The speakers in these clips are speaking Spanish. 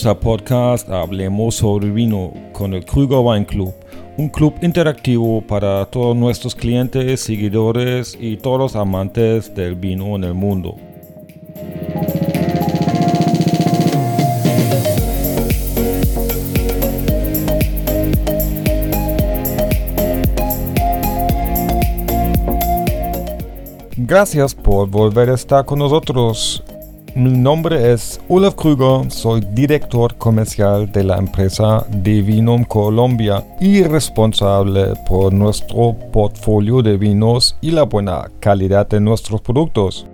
Bienvenidos al podcast Hablemos sobre vino con el Kruger Wine Club, un club interactivo para todos nuestros clientes, seguidores y todos los amantes del vino en el mundo. Gracias por volver a estar con nosotros. Mi nombre es Olaf Krüger, soy director comercial de la empresa Devinum Colombia y responsable por nuestro portfolio de vinos y la buena calidad de nuestros productos.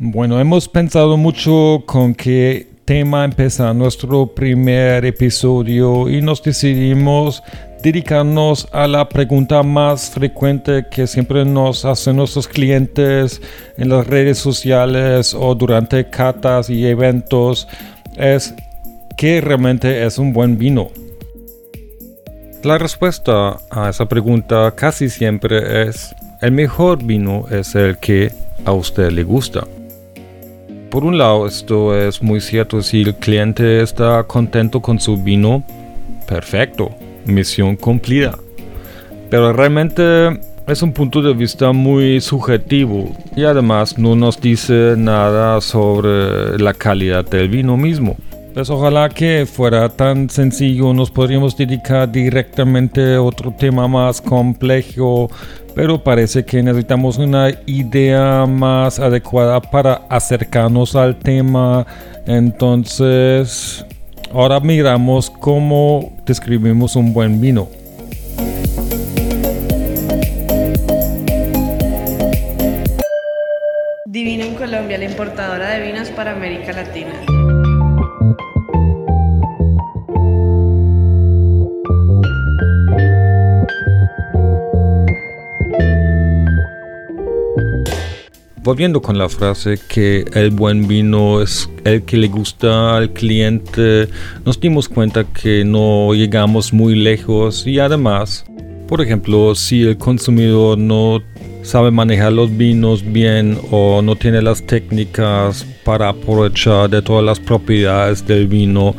Bueno, hemos pensado mucho con qué tema empezar nuestro primer episodio y nos decidimos dedicarnos a la pregunta más frecuente que siempre nos hacen nuestros clientes en las redes sociales o durante catas y eventos es ¿qué realmente es un buen vino? La respuesta a esa pregunta casi siempre es el mejor vino es el que a usted le gusta. Por un lado, esto es muy cierto si el cliente está contento con su vino, perfecto misión cumplida. Pero realmente es un punto de vista muy subjetivo y además no nos dice nada sobre la calidad del vino mismo. Pues ojalá que fuera tan sencillo, nos podríamos dedicar directamente a otro tema más complejo, pero parece que necesitamos una idea más adecuada para acercarnos al tema. Entonces, Ahora miramos cómo describimos un buen vino. Divino en Colombia, la importadora de vinos para América Latina. Volviendo con la frase que el buen vino es el que le gusta al cliente, nos dimos cuenta que no llegamos muy lejos y además, por ejemplo, si el consumidor no sabe manejar los vinos bien o no tiene las técnicas para aprovechar de todas las propiedades del vino,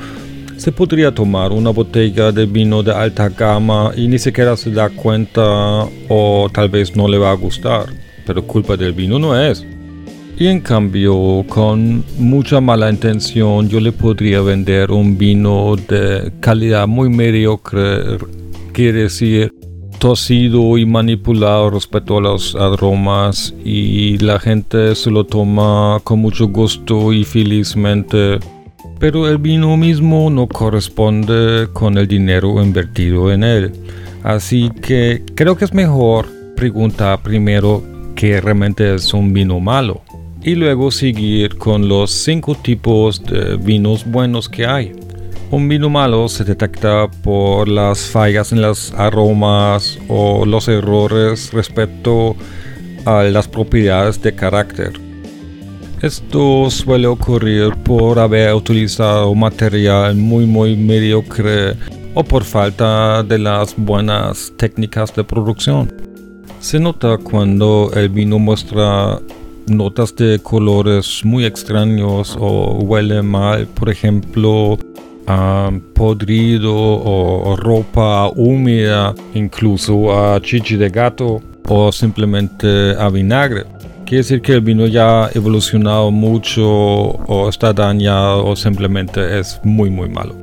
se podría tomar una botella de vino de alta gama y ni siquiera se da cuenta o tal vez no le va a gustar pero culpa del vino no es. Y en cambio, con mucha mala intención, yo le podría vender un vino de calidad muy mediocre, quiere decir tosido y manipulado respecto a los aromas y la gente se lo toma con mucho gusto y felizmente. Pero el vino mismo no corresponde con el dinero invertido en él. Así que creo que es mejor preguntar primero que realmente es un vino malo. Y luego seguir con los cinco tipos de vinos buenos que hay. Un vino malo se detecta por las fallas en los aromas o los errores respecto a las propiedades de carácter. Esto suele ocurrir por haber utilizado material muy muy mediocre o por falta de las buenas técnicas de producción. Se nota cuando el vino muestra notas de colores muy extraños o huele mal, por ejemplo, a podrido o, ropa húmeda, incluso a chichi de gato o simplemente a vinagre. Quiere decir que el vino ya ha evolucionado mucho o está dañado o simplemente es muy muy malo.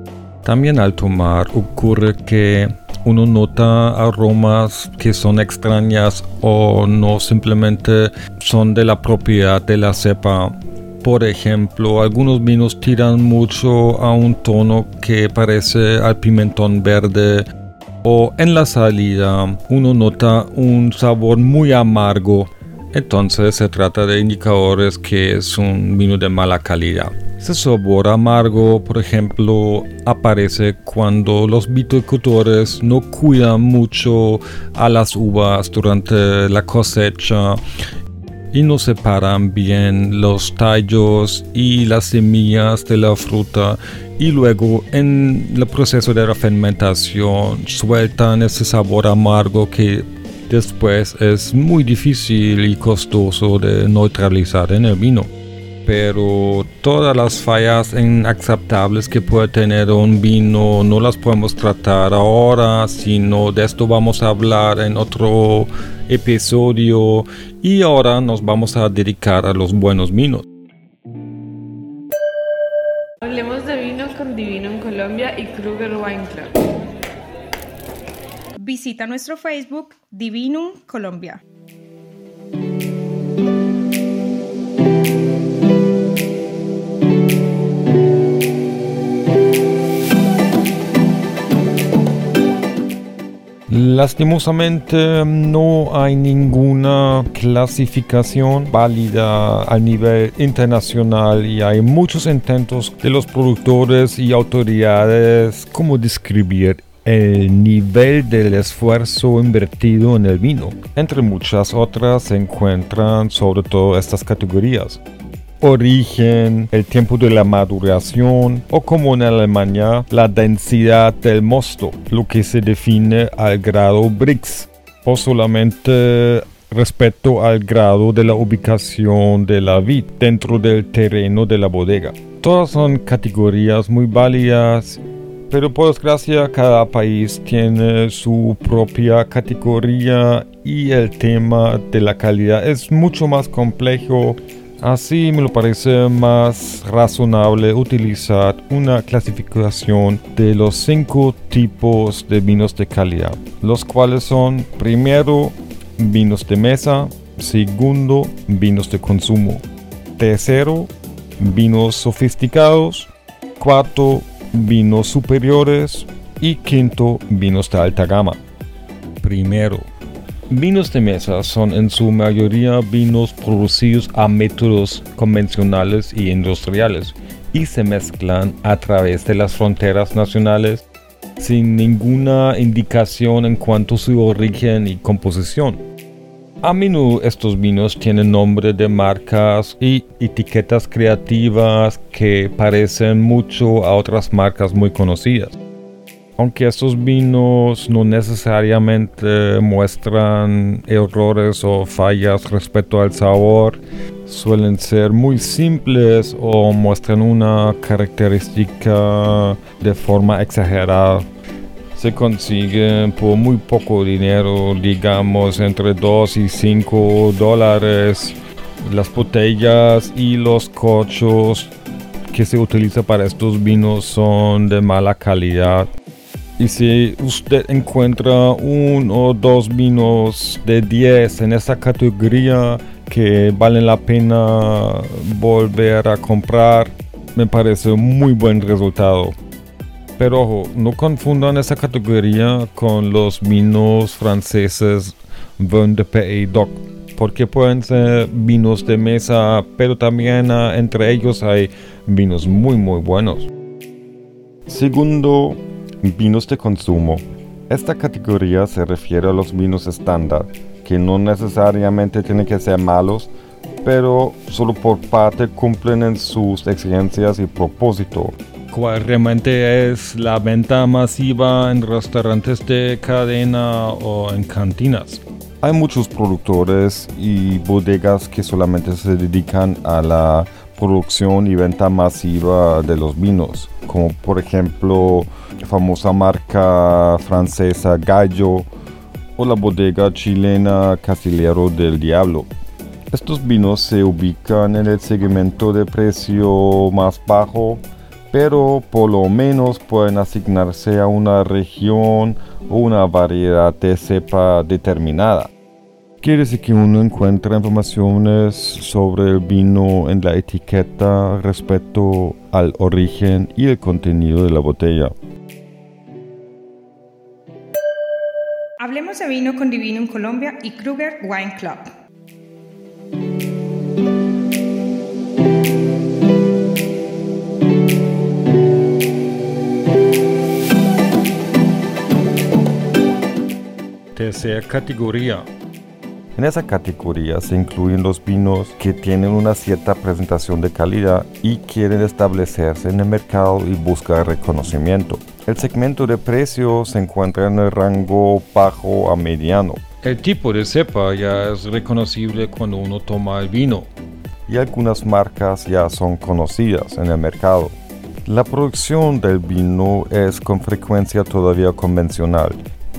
También al tomar ocurre que uno nota aromas que son extrañas o no simplemente son de la propiedad de la cepa. Por ejemplo, algunos vinos tiran mucho a un tono que parece al pimentón verde o en la salida uno nota un sabor muy amargo. Entonces se trata de indicadores que es un vino de mala calidad. Ese sabor amargo, por ejemplo, aparece cuando los viticultores no cuidan mucho a las uvas durante la cosecha y no separan bien los tallos y las semillas de la fruta y luego en el proceso de la fermentación sueltan ese sabor amargo que después es muy difícil y costoso de neutralizar en el vino. pero todas las fallas inaceptables que puede tener un vino no las podemos tratar ahora, sino de esto vamos a hablar en otro episodio y ahora nos vamos a dedicar a los buenos vinos. Hablemos de vino con Divino en Colombia y Kruger Wine Club. Visita nuestro Facebook Divinum Colombia. Lastimosamente no hay ninguna clasificación válida a nivel internacional y hay muchos intentos de los productores y autoridades como describir el nivel del esfuerzo invertido en el vino. Entre muchas otras se encuentran sobre todo estas categorías origen, el tiempo de la maduración o como en Alemania la densidad del mosto, lo que se define al grado Brix o solamente respecto al grado de la ubicación de la vid dentro del terreno de la bodega. Todas son categorías muy válidas pero por desgracia cada país tiene su propia categoría y el tema de la calidad es mucho más complejo. Así me lo parece más razonable utilizar una clasificación de los cinco tipos de vinos de calidad, los cuales son primero vinos de mesa, segundo vinos de consumo, tercero vinos sofisticados, cuarto vinos superiores y quinto vinos de alta gama. Primero, Vinos de mesa son en su mayoría vinos producidos a métodos convencionales y industriales y se mezclan a través de las fronteras nacionales sin ninguna indicación en cuanto a su origen y composición. A menudo estos vinos tienen nombre de marcas y etiquetas creativas que parecen mucho a otras marcas muy conocidas. Aunque estos vinos no necesariamente muestran errores o fallas respecto al sabor, suelen ser muy simples o muestran una característica de forma exagerada. Se consiguen por muy poco dinero, digamos entre 2 y 5 dólares. Las botellas y los cochos que se utilizan para estos vinos son de mala calidad. Y si usted encuentra uno o dos vinos de 10 en esa categoría que valen la pena volver a comprar, me parece un muy buen resultado. Pero ojo, no confundan esa categoría con los vinos franceses Vin de Pays Doc, porque pueden ser vinos de mesa, pero también ah, entre ellos hay vinos muy muy buenos. Segundo, Vinos de consumo. Esta categoría se refiere a los vinos estándar, que no necesariamente tienen que ser malos, pero solo por parte cumplen en sus exigencias y propósito. ¿Cuál realmente es la venta masiva en restaurantes de cadena o en cantinas? Hay muchos productores y bodegas que solamente se dedican a la producción y venta masiva de los vinos, como por ejemplo la famosa marca francesa Gallo o la bodega chilena Casillero del Diablo. Estos vinos se ubican en el segmento de precio más bajo, pero por lo menos pueden asignarse a una región o una variedad de cepa determinada. Quiere decir que uno encuentra informaciones sobre el vino en la etiqueta respecto al origen y el contenido de la botella. Hablemos de vino con Divino en Colombia y Kruger Wine Club. Tercera categoría. En esa categoría se incluyen los vinos que tienen una cierta presentación de calidad y quieren establecerse en el mercado y buscar reconocimiento. El segmento de precio se encuentra en el rango bajo a mediano. El tipo de cepa ya es reconocible cuando uno toma el vino. y algunas marcas ya son conocidas en el mercado. La producción del vino es con frecuencia todavía convencional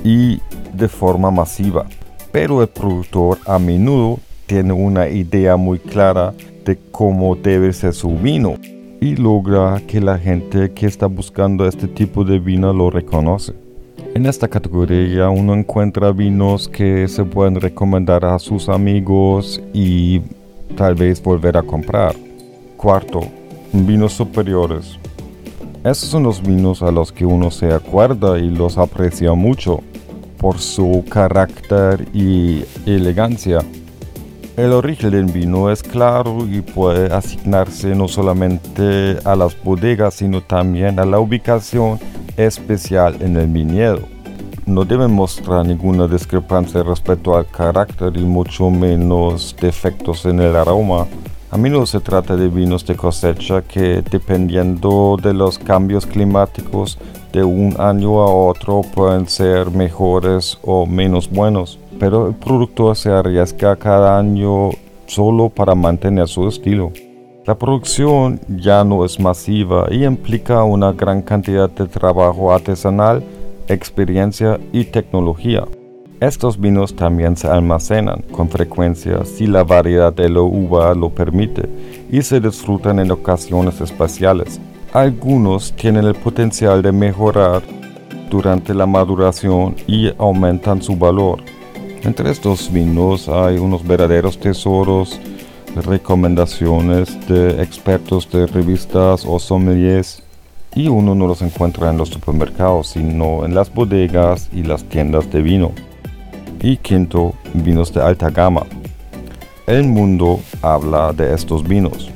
y de forma masiva, pero el productor a menudo tiene una idea muy clara de cómo debe ser su vino y logra que la gente que está buscando este tipo de vino lo reconoce. En esta categoría uno encuentra vinos que se pueden recomendar a sus amigos y tal vez volver a comprar. Cuarto, vinos superiores. Estos son los vinos a los que uno se acuerda y los aprecia mucho por su carácter y elegancia. El origen del vino es claro y puede asignarse no solamente a las bodegas, sino también a la ubicación especial en el viñedo. No deben mostrar ninguna discrepancia respecto al carácter y mucho menos defectos en el aroma. A menudo se trata de vinos de cosecha que dependiendo de los cambios climáticos de un año a otro pueden ser mejores o menos buenos pero el productor se arriesga cada año solo para mantener su estilo. La producción ya no es masiva y implica una gran cantidad de trabajo artesanal, experiencia y tecnología. Estos vinos también se almacenan con frecuencia si la variedad de la uva lo permite y se disfrutan en ocasiones especiales. Algunos tienen el potencial de mejorar durante la maduración y aumentan su valor. Entre estos vinos hay unos verdaderos tesoros, recomendaciones de expertos de revistas o sommeliers y uno no los encuentra en los supermercados, sino en las bodegas y las tiendas de vino. Y quinto, vinos de alta gama. El mundo habla de estos vinos.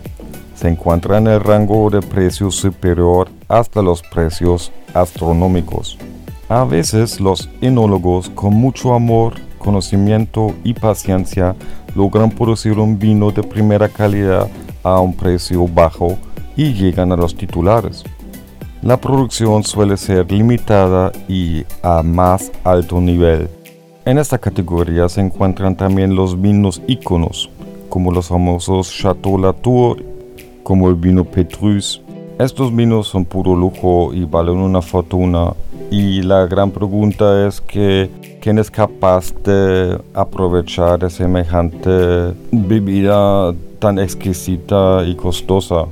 Se encuentra en el rango de precio superior hasta los precios astronómicos. A veces los enólogos con mucho amor conocimiento y paciencia logran producir un vino de primera calidad a un precio bajo y llegan a los titulares. La producción suele ser limitada y a más alto nivel. En esta categoría se encuentran también los vinos íconos, como los famosos Chateau Latour, como el vino Petrus. Estos vinos son puro lujo y valen una fortuna. Y la gran pregunta es que ¿Quién es capaz de aprovechar semejante bebida tan exquisita y costosa?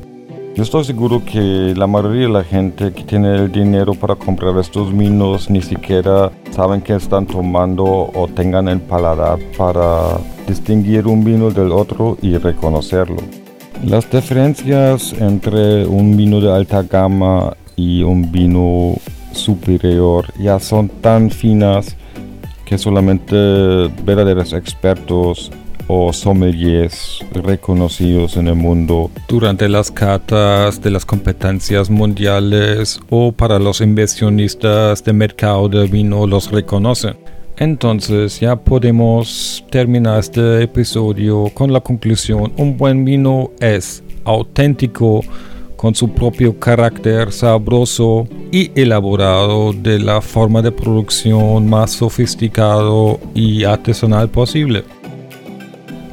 Yo estoy seguro que la mayoría de la gente que tiene el dinero para comprar estos vinos ni siquiera saben que están tomando o tengan el paladar para distinguir un vino del otro y reconocerlo. Las diferencias entre un vino de alta gama y un vino superior ya son tan finas que solamente verdaderos expertos o sommeliers reconocidos en el mundo durante las catas de las competencias mundiales o para los inversionistas de mercado de vino los reconocen. Entonces ya podemos terminar este episodio con la conclusión, un buen vino es auténtico, con su propio carácter sabroso y elaborado de la forma de producción más sofisticado y artesanal posible.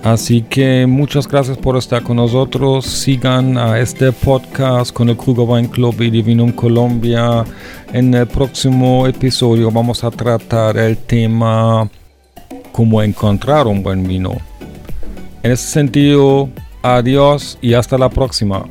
Así que muchas gracias por estar con nosotros. Sigan a este podcast con el Kruger Wine Club y Divinum Colombia. En el próximo episodio vamos a tratar el tema cómo encontrar un buen vino. En ese sentido, adiós y hasta la próxima.